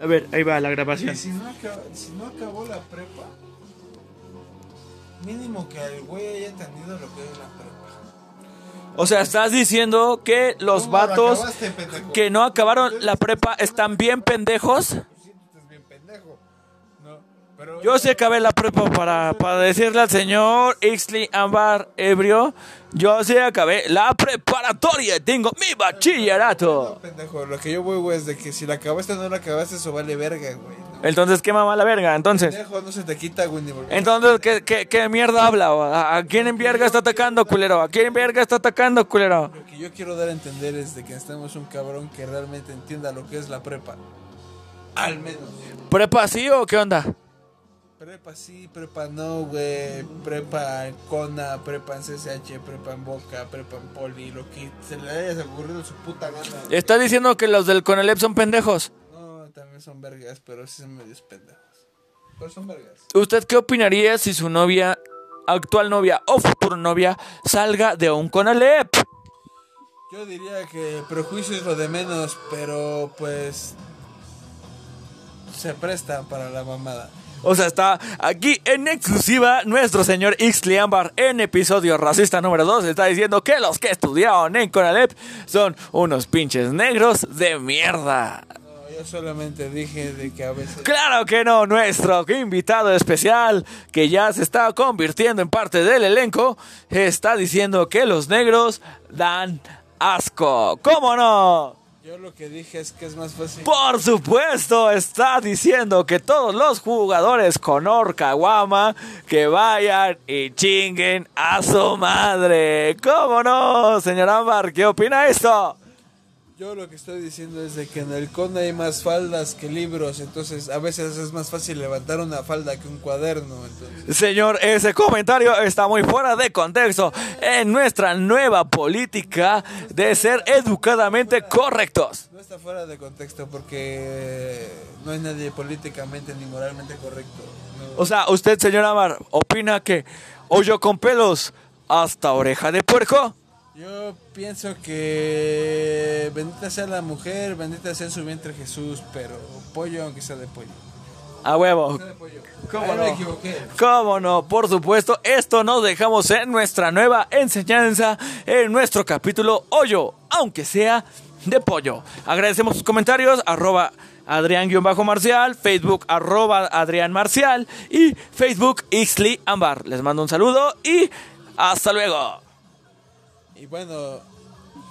A ver, ahí va la Y grabación. si no, acaba- si no acabó la prepa, mínimo que el güey haya entendido lo que es la prepa. O sea, estás diciendo que los ¿Cómo la vatos acabaste, que no acabaron la prepa están bien pendejos. Tú sí, tú estás bien pendejo. No, Yo sí acabé la prepa para, para decirle al señor Ixley Ambar Ebrio. Yo sí acabé la preparatoria. Tengo mi No, bachillerato. pendejo, lo que yo voy, güey, es de que si la acabaste o no la acabaste, eso vale verga, güey. ¿no? Entonces, ¿qué mamá la verga? Entonces, Pendejo, no se te quita, güey, entonces ¿qué, qué, qué mierda habla? ¿A, a quién en verga está atacando, culero? ¿A quién en verga está atacando, culero? Lo que yo quiero dar a entender es de que necesitamos un cabrón que realmente entienda lo que es la prepa. Al menos. ¿Prepa sí o qué onda? Prepa sí, prepa no, güey. Prepa en Cona, prepa en CCH, prepa en Boca, prepa en Poli, lo que se le haya ocurrido su puta gana. Está diciendo que los del Conalep son pendejos. No, también son vergas, pero sí son medios pendejos. Pero son vergas. ¿Usted qué opinaría si su novia, actual novia o futura novia, salga de un Conalep? Yo diría que prejuicio es lo de menos, pero pues se presta para la mamada. O sea, está aquí en exclusiva nuestro señor Ixley Ambar en episodio racista número 2. Está diciendo que los que estudiaron en Conalep son unos pinches negros de mierda. No, yo solamente dije de que a veces Claro que no, nuestro invitado especial, que ya se está convirtiendo en parte del elenco, está diciendo que los negros dan asco. ¿Cómo no? Yo lo que dije es que es más fácil. Por supuesto, está diciendo que todos los jugadores con Orcahuama que vayan y chinguen a su madre. ¿Cómo no, señor Ámbar? ¿Qué opina esto? Yo lo que estoy diciendo es de que en el CON hay más faldas que libros, entonces a veces es más fácil levantar una falda que un cuaderno, entonces. Señor, ese comentario está muy fuera de contexto en nuestra nueva política de ser educadamente correctos. No está fuera de contexto porque no hay nadie políticamente ni moralmente correcto. no. O sea, usted, señor Amar, opina que hoyo con pelos hasta oreja de puerco. Yo pienso que bendita sea la mujer, bendita sea su vientre Jesús, pero pollo aunque sea de pollo. A huevo. ¿Cómo Ahí no? me equivoqué. ¿Cómo no? Por supuesto, esto nos dejamos en nuestra nueva enseñanza, en nuestro capítulo Hoyo, aunque sea de pollo. Agradecemos sus comentarios, arroba Adrián-Marcial, Facebook arroba Adrián Marcial y Facebook Ixley Ambar. Les mando un saludo y hasta luego. Y bueno,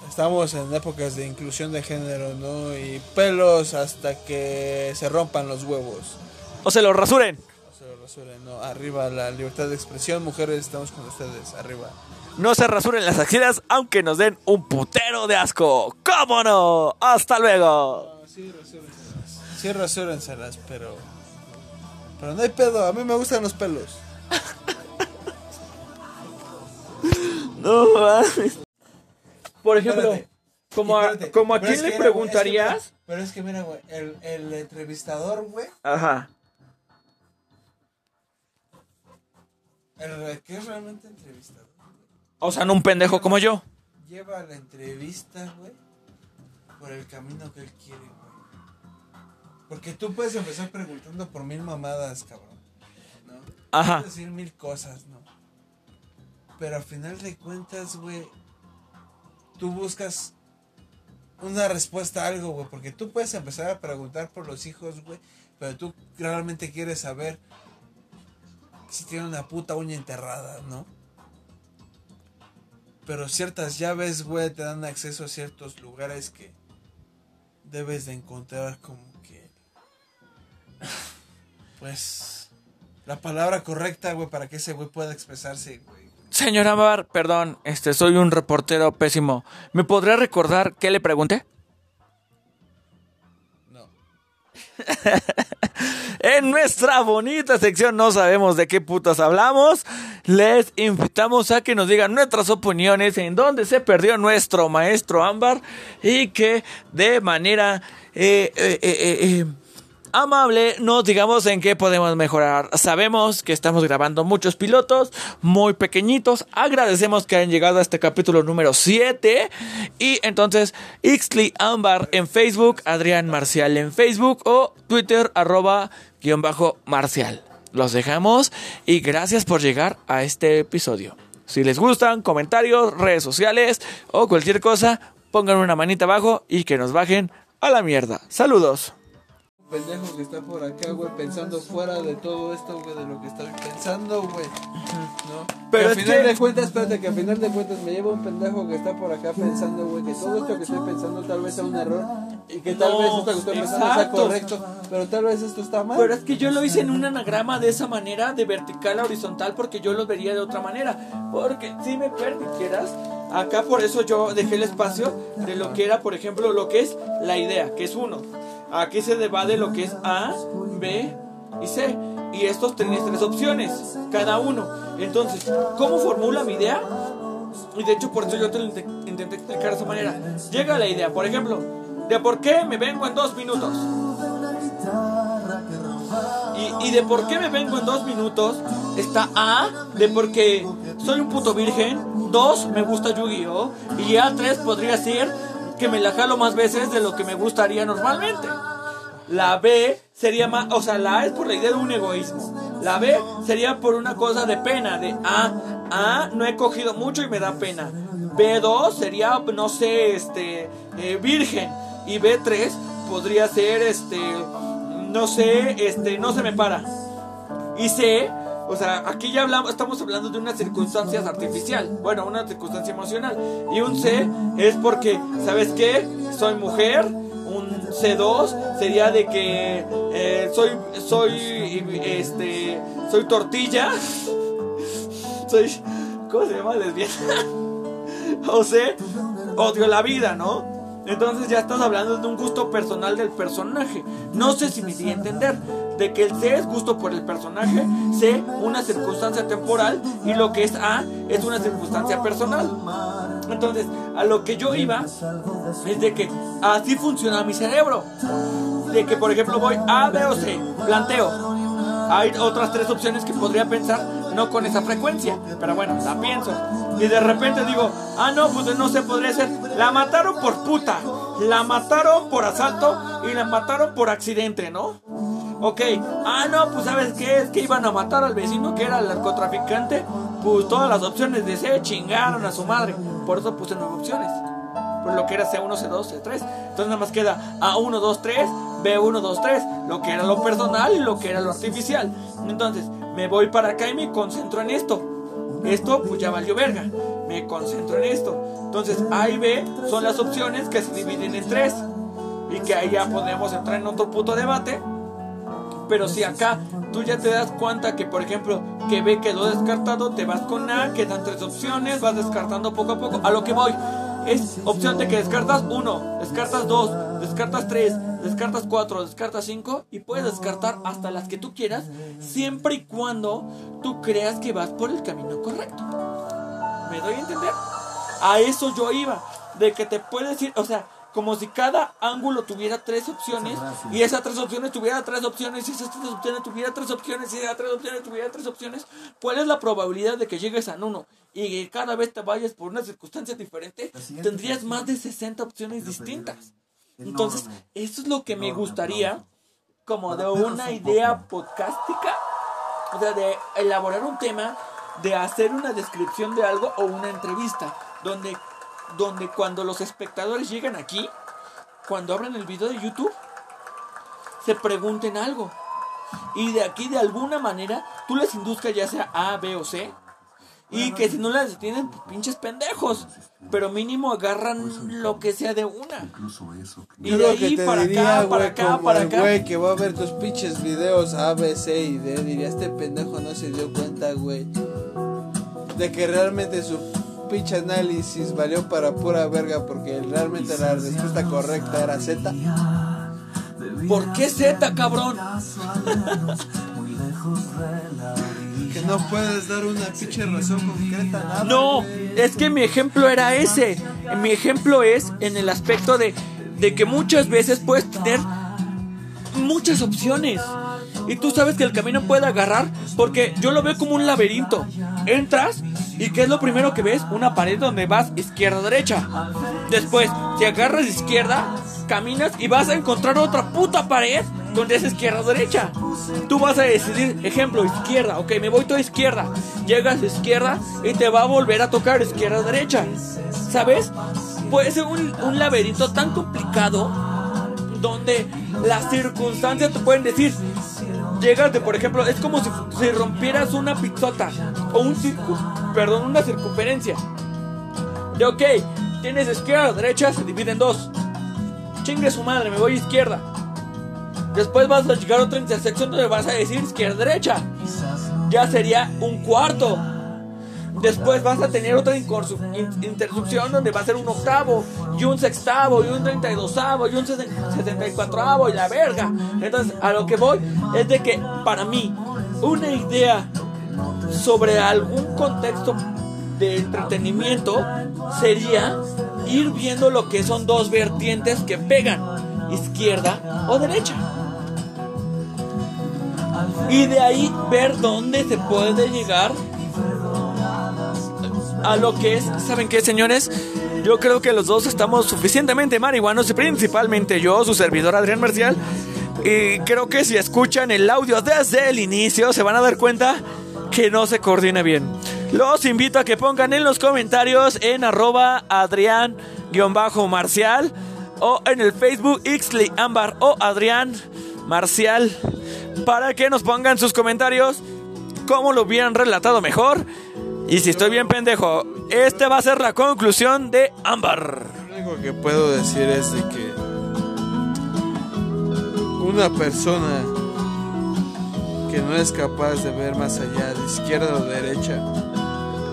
estamos en épocas de inclusión de género, ¿no? Y pelos hasta que se rompan los huevos. O se lo rasuren. No se lo rasuren, ¿no? Arriba la libertad de expresión, mujeres, estamos con ustedes, arriba. No se rasuren las axilas aunque nos den un putero de asco. ¿Cómo no? Hasta luego. No, sí, rasúrenselas. Sí, rasúrenselas, pero... Pero no hay pedo, a mí me gustan los pelos. No mames. Por ejemplo, Espérate. como a, Espérate, como a pero quién es le que mira, güey, preguntarías. es que mira, pero es que mira, güey, el, el entrevistador, güey, Ajá. el que es realmente entrevistador, O sea, no un pendejo como yo. lleva la entrevista, güey, por el camino que él quiere, güey. Porque tú puedes empezar preguntando por mil mamadas, cabrón, ¿no? Ajá. Puedes decir mil cosas, ¿no? Pero al final de cuentas, güey, tú buscas una respuesta a algo, güey, porque tú puedes empezar a preguntar por los hijos, güey, pero tú realmente quieres saber si tiene una puta uña enterrada, ¿no? Pero ciertas llaves, güey, te dan acceso a ciertos lugares que debes de encontrar como que... Pues... La palabra correcta, güey, para que ese güey pueda expresarse, güey. Señor Ambar, perdón, este soy un reportero pésimo. ¿Me podría recordar qué le pregunté? No. En nuestra bonita sección no sabemos de qué putas hablamos. Les invitamos a que nos digan nuestras opiniones en dónde se perdió nuestro maestro Ámbar y que de manera eh, eh, eh, amable nos digamos en qué podemos mejorar. Sabemos que estamos grabando muchos pilotos muy pequeñitos. Agradecemos que hayan llegado a este capítulo número 7. Y entonces, Ixley Ambar en Facebook, Adrián Marcial en Facebook o Twitter arroba guion bajo Marcial. Los dejamos y gracias por llegar a este episodio. Si les gustan, comentarios, redes sociales o cualquier cosa, pongan una manita abajo y que nos bajen a la mierda. Saludos pendejo que está por acá, güey, pensando fuera de todo esto, güey, de lo que estoy pensando, güey. ¿No? Pero al final de cuentas, espérate, que al final de cuentas me lleva un pendejo que está por acá pensando, güey, que todo esto que estoy pensando tal vez sea un error y que tal vez esto que estoy pensando sea correcto, pero tal vez esto está mal. Pero es que yo lo hice en un anagrama de esa manera, de vertical a horizontal, porque yo lo vería de otra manera. Porque si me permitieras, acá por eso yo dejé el espacio de lo que era, por ejemplo, lo que es la idea, que es uno Aquí se debate lo que es A, B y C. Y estos tienen tres opciones, cada uno. Entonces, ¿cómo formula mi idea? Y de hecho, por eso yo te lo intenté explicar de esa manera. Llega la idea, por ejemplo, de por qué me vengo en dos minutos. Y, y, de por qué me vengo en dos minutos está A, de porque soy un puto virgen. Dos, me gusta Yu-Gi-Oh! Y A3 podría ser que me la jalo más veces de lo que me gustaría normalmente. La B sería más, o sea, la A es por la idea de un egoísmo. La B sería por una cosa de pena, de A, A no he cogido mucho y me da pena. B2 sería, no sé, este, eh, virgen. Y B3 podría ser, este, no sé, este, no se me para. Y C o sea, aquí ya hablamos, estamos hablando de una circunstancia artificial. Bueno, una circunstancia emocional. Y un C es porque, ¿sabes qué? Soy mujer. Un C2 sería de que eh, soy, soy, este, soy tortilla. soy, ¿cómo se llama? Lesbiana. o C, odio la vida, ¿no? Entonces ya estás hablando de un gusto personal del personaje. No sé si me di a entender. De que el C es gusto por el personaje, C una circunstancia temporal y lo que es A es una circunstancia personal. Entonces, a lo que yo iba es de que así funciona mi cerebro. De que, por ejemplo, voy A, B o C, planteo. Hay otras tres opciones que podría pensar, no con esa frecuencia, pero bueno, la pienso. Y de repente digo, ah, no, pues no sé, podría ser, la mataron por puta, la mataron por asalto y la mataron por accidente, ¿no? Ok, ah, no, pues sabes qué es que iban a matar al vecino que era el narcotraficante. Pues todas las opciones de C chingaron a su madre. Por eso puse nueve opciones. Por lo que era C1, C2, C3. Entonces nada más queda A1, 2, 3, B1, 2, 3. Lo que era lo personal y lo que era lo artificial. Entonces me voy para acá y me concentro en esto. Esto pues ya valió verga. Me concentro en esto. Entonces A y B son las opciones que se dividen en tres. Y que ahí ya podemos entrar en otro puto debate. Pero si acá tú ya te das cuenta que, por ejemplo, que B quedó descartado, te vas con A, quedan tres opciones, vas descartando poco a poco. A lo que voy es opción de que descartas uno, descartas dos, descartas tres, descartas cuatro, descartas cinco y puedes descartar hasta las que tú quieras, siempre y cuando tú creas que vas por el camino correcto. ¿Me doy a entender? A eso yo iba, de que te puedes ir, o sea, como si cada ángulo tuviera tres opciones y esas tres opciones tuviera tres opciones y esas tres opciones tuviera tres opciones y esas tres opciones tuviera tres opciones, ¿cuál es la probabilidad de que llegues a uno y que cada vez te vayas por una circunstancia diferente? Tendrías más de 60 opciones distintas. Entonces, eso es lo que me gustaría como de una idea podcástica, o sea, de elaborar un tema, de hacer una descripción de algo o una entrevista, donde donde cuando los espectadores llegan aquí, cuando abren el video de YouTube, se pregunten algo. Y de aquí de alguna manera tú les induzcas ya sea A, B o C. Y que si no las detienen, pues, pinches pendejos. Pero mínimo agarran lo que sea de una. Y de ahí para acá, para acá, para acá. Güey, que va a ver tus pinches videos A, B, C y D. Diría, este pendejo no se dio cuenta, güey. De que realmente su pinche análisis valió para pura verga porque realmente la respuesta correcta era Z. ¿Por qué Z, cabrón? que no puedes dar una pinche razón concreta nada. No, es que mi ejemplo era ese. Mi ejemplo es en el aspecto de, de que muchas veces puedes tener muchas opciones. Y tú sabes que el camino puede agarrar porque yo lo veo como un laberinto. Entras y ¿qué es lo primero que ves? Una pared donde vas izquierda-derecha. Después, si agarras izquierda, caminas y vas a encontrar otra puta pared donde es izquierda-derecha. Tú vas a decidir, ejemplo, izquierda. Ok, me voy toda izquierda. Llegas a izquierda y te va a volver a tocar izquierda-derecha. ¿Sabes? Puede ser un, un laberinto tan complicado donde las circunstancias te pueden decir, llegas de, por ejemplo, es como si, si rompieras una pizzota o un circo, perdón, una circunferencia. De ok, tienes izquierda, derecha, se divide en dos. Chingue su madre, me voy a izquierda. Después vas a llegar a otra intersección donde vas a decir izquierda, derecha. Ya sería un cuarto. Después vas a tener otra intersección donde va a ser un octavo, y un sextavo, y un treinta y dosavo, y un setenta y cuatroavo, y la verga. Entonces, a lo que voy es de que para mí, una idea sobre algún contexto de entretenimiento sería ir viendo lo que son dos vertientes que pegan, izquierda o derecha. Y de ahí ver dónde se puede llegar a lo que es, ¿saben qué, señores? Yo creo que los dos estamos suficientemente marihuanos, y principalmente yo, su servidor Adrián Marcial. Y creo que si escuchan el audio desde el inicio, se van a dar cuenta que no se coordina bien. Los invito a que pongan en los comentarios en arroba Adrián-Marcial o en el Facebook Ixley Ámbar o Adrián Marcial para que nos pongan sus comentarios cómo lo hubieran relatado mejor. Y si estoy bien pendejo, este va a ser la conclusión de Ámbar. Lo único que puedo decir es de que una persona que no es capaz de ver más allá de izquierda o derecha,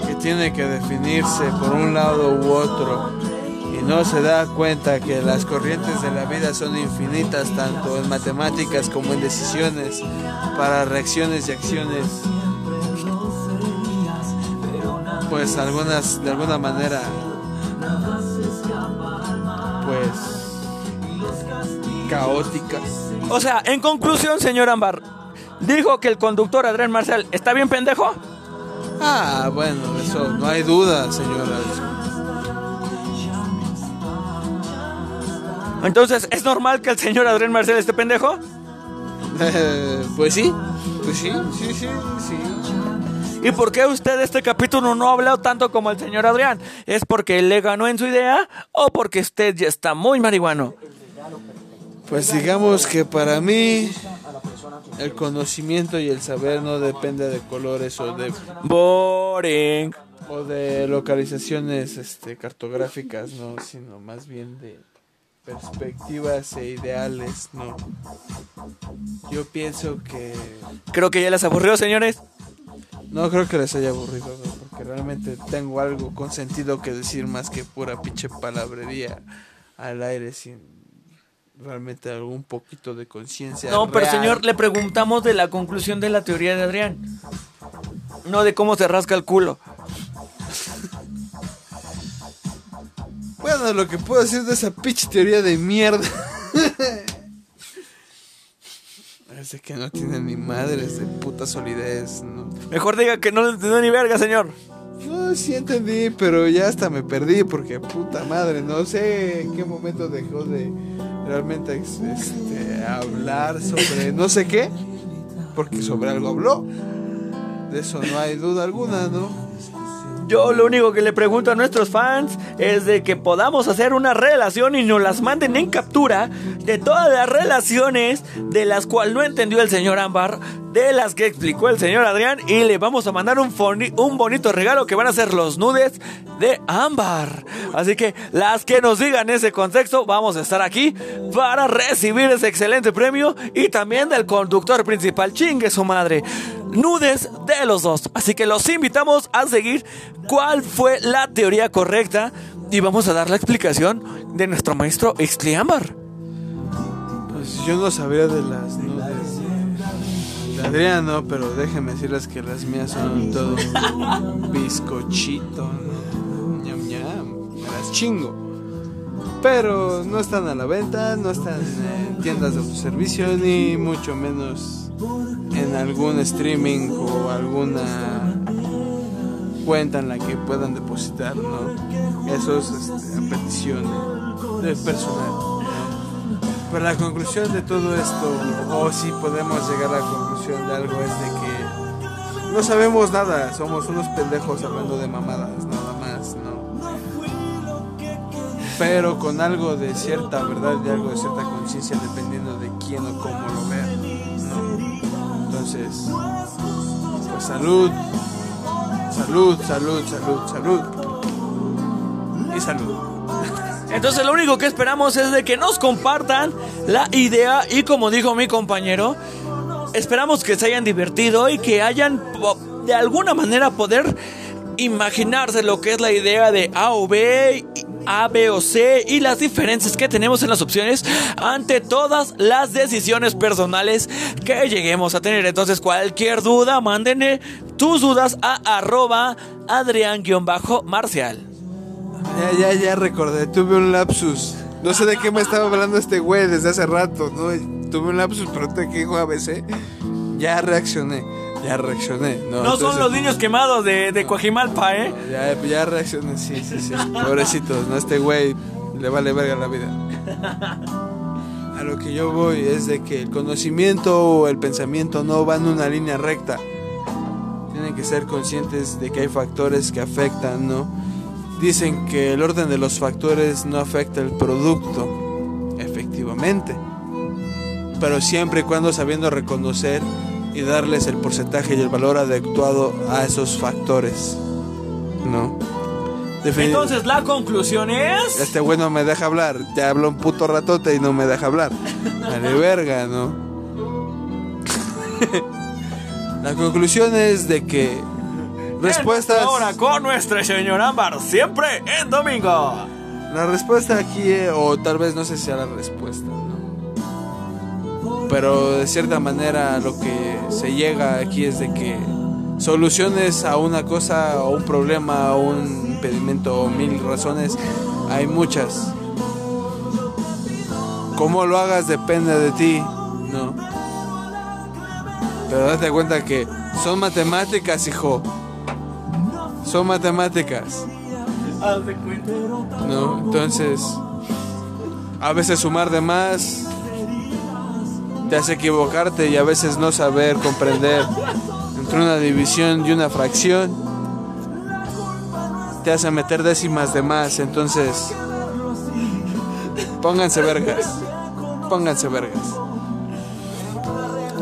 que tiene que definirse por un lado u otro y no se da cuenta que las corrientes de la vida son infinitas tanto en matemáticas como en decisiones para reacciones y acciones pues algunas de alguna manera pues caóticas O sea, en conclusión, señor Ámbar, dijo que el conductor Adrián Marcial está bien pendejo. ah bueno eso no hay duda señora Entonces, ¿es normal que el señor Adrián Marcial esté pendejo? Eh, pues sí pues sí sí sí sí ¿Y por qué usted este capítulo no ha hablado tanto como el señor Adrián? ¿Es porque él le ganó en su idea o porque usted ya está muy marihuano? pues digamos que para mí el conocimiento y el saber no depende de colores o de Boring. o de localizaciones este, cartográficas, no, sino más bien de perspectivas e ideales, no. Yo pienso que Creo que ya les aburrió, señores. no creo que les haya aburrido, porque realmente tengo algo con sentido que decir más que pura pinche palabrería al aire sin realmente algún poquito de conciencia. No, pero señor, le preguntamos de la conclusión de la teoría de Adrián. No de cómo se rasca el culo. Bueno, lo que puedo decir de esa pinche teoría de mierda. de que no tiene ni madres de puta solidez, ¿no? Mejor diga que no le entendió ni verga, señor. No, sí entendí, pero ya hasta me perdí porque puta madre, no sé en qué momento dejó de realmente este, hablar sobre no sé qué, porque sobre algo habló. De eso no hay duda alguna, ¿no? Yo lo único que le pregunto a nuestros fans es de que podamos hacer una relación y nos las manden en captura de todas las relaciones de las cuales no entendió el señor Ámbar, de las que explicó el señor Adrián y le vamos a mandar un, un bonito regalo que van a ser los nudes de Ámbar. Así que las que nos digan ese contexto, vamos a estar aquí para recibir ese excelente premio y también del conductor principal, chingue su madre. Nudes de los dos. Así que los invitamos a seguir cuál fue la teoría correcta y vamos a dar la explicación de nuestro maestro Ámbar. Pues yo no sabría de las nudes de ¿no? Pero déjenme decirles que las mías son todo un bizcochito, ¿no? Ñam. Me las chingo. Pero no están a la venta, no están en tiendas de autoservicio, ni mucho menos en algún streaming o alguna cuenta en la que puedan depositar, ¿no? Eso es este, a petición de- del personal. Pero la conclusión de todo esto, o si podemos llegar a la conclusión de algo, es de que no sabemos nada, somos unos pendejos hablando de mamadas, nada más, ¿no? Pero con algo de cierta verdad y algo de cierta conciencia, dependiendo de quién o cómo lo vea, ¿no? Entonces, pues salud, salud, salud, salud, salud. Y salud. Entonces lo único que esperamos es de que nos compartan la idea y como dijo mi compañero, esperamos que se hayan divertido y que hayan de alguna manera poder imaginarse lo que es la idea de A o B, A, B o C y las diferencias que tenemos en las opciones ante todas las decisiones personales que lleguemos a tener. Entonces cualquier duda, mándenle tus dudas a arroba adrián-marcial. Ya, ya, ya recordé, tuve un lapsus. No sé de qué me estaba hablando este güey desde hace rato. Tuve un lapsus, pero te que dijo ABC. Ya reaccioné, ya reaccioné. No, No son los niños quemados de, de Coajimalpa, ¿eh? Ya, ya reaccioné, sí, sí, sí. Pobrecitos, ¿no? Este güey le vale verga la vida. A lo que yo voy es de que el conocimiento o el pensamiento no van en una línea recta. Tienen que ser conscientes de que hay factores que afectan, ¿no? Dicen que el orden de los factores no afecta el producto, efectivamente. Pero siempre y cuando sabiendo reconocer y darles el porcentaje y el valor adecuado a esos factores. ¿No? Defini- Entonces la conclusión es... este güey no me deja hablar. Ya habló un puto ratote y no me deja hablar. Vale, verga, ¿no? La conclusión es de que respuestas. Ahora con nuestra señora Ámbar, siempre en domingo. La respuesta aquí, eh, o tal vez no sé si sea la respuesta. Pero de cierta manera lo que se llega aquí es de que soluciones a una cosa o un problema o un impedimento o mil razones, hay muchas. Cómo lo hagas depende de ti, ¿no? Pero date cuenta que son matemáticas, hijo. Son matemáticas. ¿no? Entonces, a veces sumar de más te hace equivocarte y a veces no saber comprender entre una división y una fracción te hace meter décimas de más. Entonces, pónganse vergas, pónganse vergas.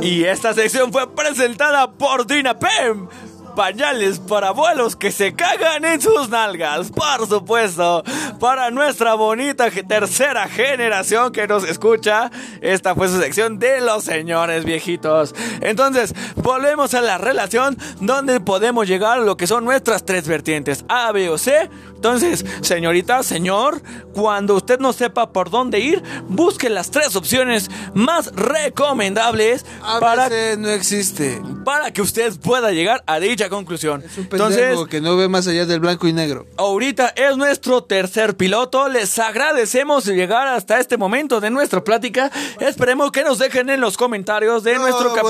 Y esta sección fue presentada por Dinapem. Pañales para abuelos que se cagan en sus nalgas. Por supuesto, para nuestra bonita tercera generación que nos escucha, esta fue su sección de los señores viejitos. Entonces, volvemos a la relación donde podemos llegar a lo que son nuestras tres vertientes, A, B o C. Entonces, señorita, señor, cuando usted no sepa por dónde ir, busque las tres opciones más recomendables A para veces no existe. para que usted pueda llegar a dicha conclusión. Es un pendejo Entonces, que no ve más allá del blanco y negro. ahorita es nuestro tercer piloto. Les agradecemos llegar hasta este momento de nuestra plática. Esperemos que nos dejen en los comentarios de nuestro cap-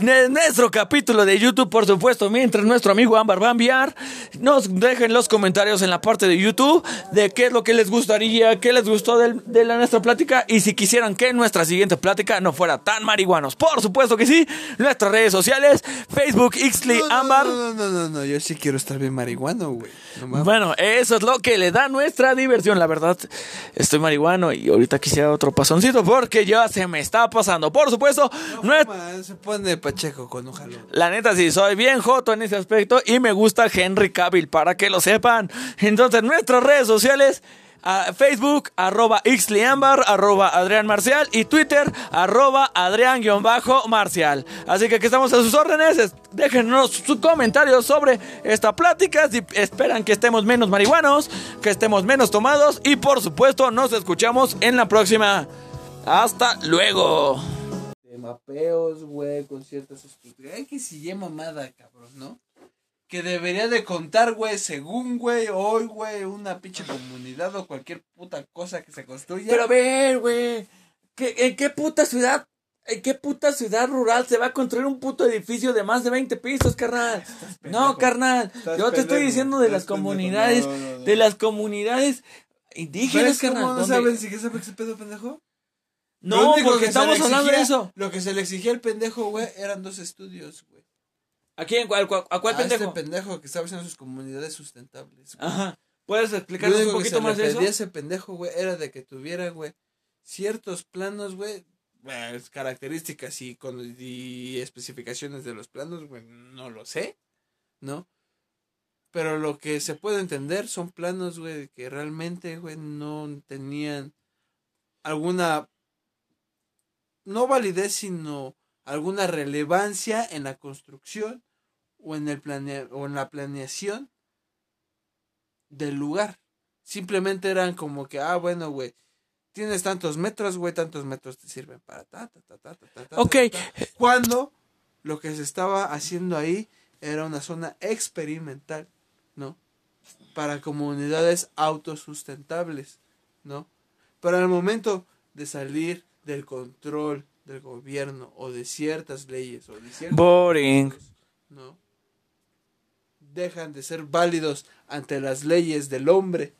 de nuestro capítulo de YouTube, por supuesto, mientras nuestro amigo Ámbar va a enviar, nos dejen los comentarios en la parte de YouTube de qué es lo que les gustaría, qué les gustó de la, nuestra plática y si quisieran que nuestra siguiente plática no fuera tan marihuanos. Por supuesto que sí, nuestras redes sociales, Facebook, Ixley, No, no, Ámbar. No, no, no, no, no, yo sí quiero estar bien marihuano, güey. Bueno, eso es lo que le da nuestra diversión, la verdad. Estoy marihuano y ahorita quisiera otro pasoncito porque ya se me está pasando. Por supuesto, se pone pacheco con un jalón. La neta, sí, soy bien joto en ese aspecto y me gusta Henry Cavill, para que lo sepan. Entonces, nuestras redes sociales, Facebook, arroba Ixliambar, arroba Adrián Marcial y Twitter, arroba Adrián-Marcial. Así que aquí estamos a sus órdenes. Es- Déjenos sus comentarios sobre esta plática, si esperan que estemos menos marihuanos, que estemos menos tomados y por supuesto nos escuchamos en la próxima. Hasta luego. De mapeos, güey, con ciertas. Ay, que si mamada, cabrón, ¿no? Que debería de contar, güey, según, güey, hoy, güey, una pinche comunidad o cualquier puta cosa que se construya. Pero a ver, güey. ¿qué- ¿En qué puta ciudad? ¿En qué puta ciudad rural se va a construir un puto edificio de más de 20 pisos, carnal? No, carnal. Yo te estoy diciendo de las pendejo. comunidades, No, no, no. de las comunidades ¿Pero indígenas, carnal. cómo no saben si que sabe ese pedo, pendejo? No, porque estamos hablando de eso. Lo que se le exigía al pendejo, güey, eran dos estudios, güey. ¿A quién? ¿Cuál, cuál- ¿A cuál a pendejo? este pendejo que estaba haciendo sus comunidades sustentables. güey. Ajá. ¿Puedes explicarnos un único que poquito se más le de eso? ese pendejo, güey, era de que tuviera, güey, ciertos planos, güey, pues, características y, con, y especificaciones de los planos, güey, no lo sé, ¿no? Pero lo que se puede entender son planos, güey, que realmente, güey, no tenían alguna, no validez, sino alguna relevancia en la construcción o en, el planea o en la planeación del lugar. Simplemente eran como que, ah, bueno, güey, tienes tantos metros, güey, tantos metros te sirven para ta, ta, ta, ta, ta, ta, ta, Ok. ta, ta. Cuando lo que se estaba haciendo ahí era una zona experimental, ¿no? Para comunidades autosustentables, ¿no? Pero al momento de salir del control del gobierno o de ciertas leyes o de ciertos Boring. ¿no? Dejan de ser válidos ante las leyes del hombre,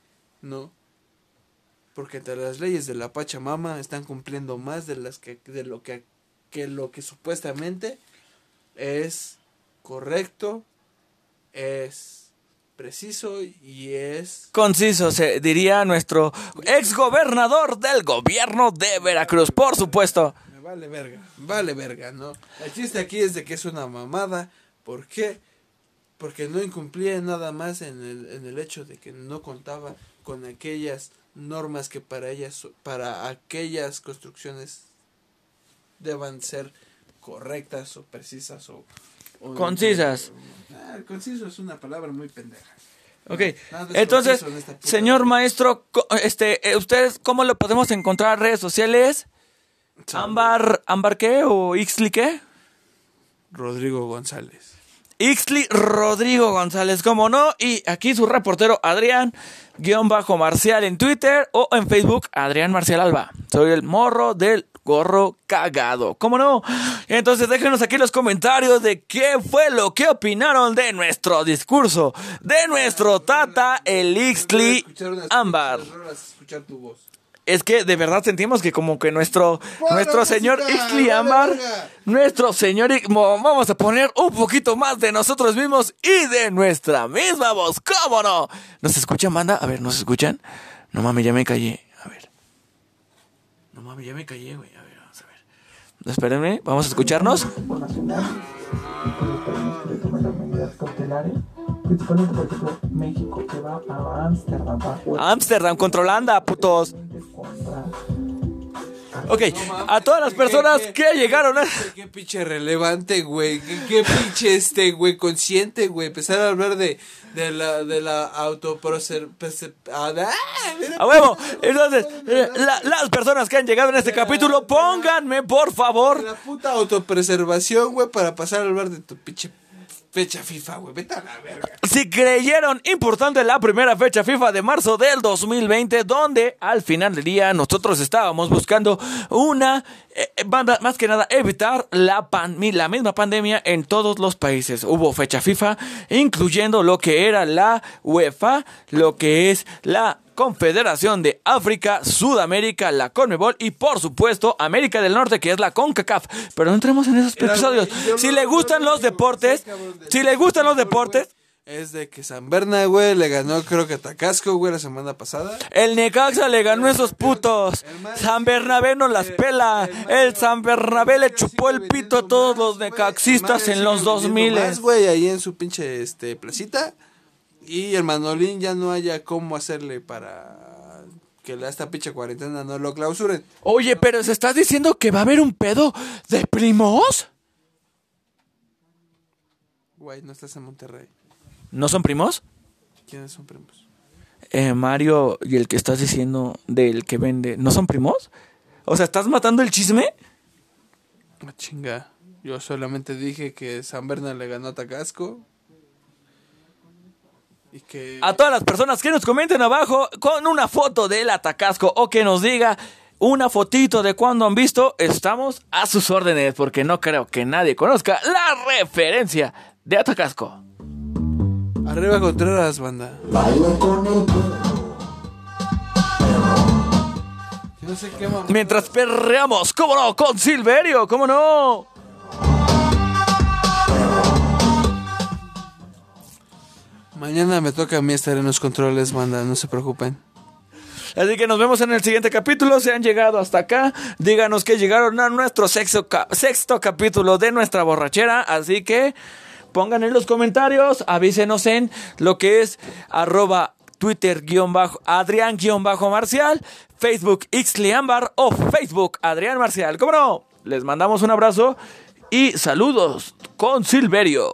¿no? Porque ante las leyes de la Pachamama están cumpliendo más de las que de lo que que lo que supuestamente es correcto, es preciso y es Conciso, se diría nuestro ex gobernador del gobierno de Veracruz, por supuesto. Me vale verga, vale verga, ¿no? El chiste aquí es de que es una mamada. ¿Por qué? Porque no incumplía nada más en el, en el hecho de que no contaba con aquellas normas que para ellas, para aquellas construcciones deban ser correctas o precisas o... o- Concisas. Ah, conciso es una palabra muy pendeja. Ok, entonces, en señor maestro, este, eh, ¿ustedes cómo lo podemos encontrar en redes sociales? Ámbar, ¿Ámbar qué o Ixli qué? Rodrigo González. Ixli Rodrigo González, como no, y aquí su reportero Adrián, guion bajo Marcial en Twitter o en Facebook, Adrián Marcial Alba. Soy el morro del gorro cagado, ¿cómo no? Entonces déjenos aquí los comentarios de qué fue lo que opinaron de nuestro discurso, de nuestro tata, el unas Ámbar. escuchar tu voz. Es que de verdad sentimos que como que nuestro, nuestro señor verga. nuestro señor, vamos a poner un poquito más de nosotros mismos y de nuestra misma voz, ¿cómo no? ¿Nos escuchan, banda? A ver, ¿nos escuchan? No mames, ya me callé. A ver. No mames, ya me callé, güey. A ver, vamos a ver. Espérenme, vamos a escucharnos. nacional de tomar las medidas cautelares, principalmente por ejemplo México que va a Ámsterdam contra Holanda, putos. contra Ok, a todas las personas ¿Qué- que llegaron a... Qué pinche relevante, güey. Qué, qué pinche este, güey, consciente, güey. Empezar a hablar de, de la, de la autoprocer... ah. A huevo. Entonces, eh, la- las personas que han llegado en este capítulo, pónganme, por favor. La puta autopreservación, güey, para pasar a hablar de tu pinche fecha FIFA, güey. Vete a la verga. Si creyeron importante la primera fecha FIFA de marzo del 2020, donde al final del día nosotros estábamos buscando una, eh, eh, banda- más que nada, evitar la, pan- la misma pandemia en todos los países. Hubo fecha FIFA, incluyendo lo que era la UEFA, lo que es la Confederación de África, Sudamérica, la CONMEBOL y por supuesto América del Norte que es la CONCACAF. Pero no entremos en esos episodios. Si le gustan lo los deportes, si le gustan los deportes, Es de que San Berna, güey, le ganó creo que a Tacasco, güey, la semana pasada. El Necaxa le ganó a esos putos. San Bernabé no las pela. El San Bernabé le chupó el pito a todos los necaxistas en los 2000. Más, güey, ahí en su pinche este, placita. Y el Manolín ya no haya cómo hacerle para que la- esta pinche cuarentena no lo clausuren. Oye, pero ¿se estás diciendo que va a haber un pedo de primos? Güey, no estás en Monterrey. ¿No son primos? ¿Quiénes son primos? Eh, Mario y el que estás diciendo del que vende, ¿no son primos? O sea, ¿estás matando el chisme? Ah, chinga. Yo solamente dije que San Berna le ganó a Tacasco. Y que... A todas las personas que nos comenten abajo con una foto del Atacasco o que nos diga una fotito de cuando han visto, estamos a sus órdenes porque no creo que nadie conozca la referencia de Atacasco. Arriba Contreras, banda. Yo no sé qué mamá. Mientras perreamos, ¿cómo no? Con Silverio, ¿cómo no? Mañana me toca a mí estar en los controles, banda, no se preocupen. Así que nos vemos en el siguiente capítulo. Si han llegado hasta acá, díganos que llegaron a nuestro sexto, sexto capítulo de nuestra borrachera. Así que pongan en los comentarios, avísenos en lo que es arroba Twitter guion bajo Adrián guion bajo Marcial, Facebook Xliambar o Facebook Adrián Marcial. ¿Cómo no? Les mandamos un abrazo y saludos con Silverio.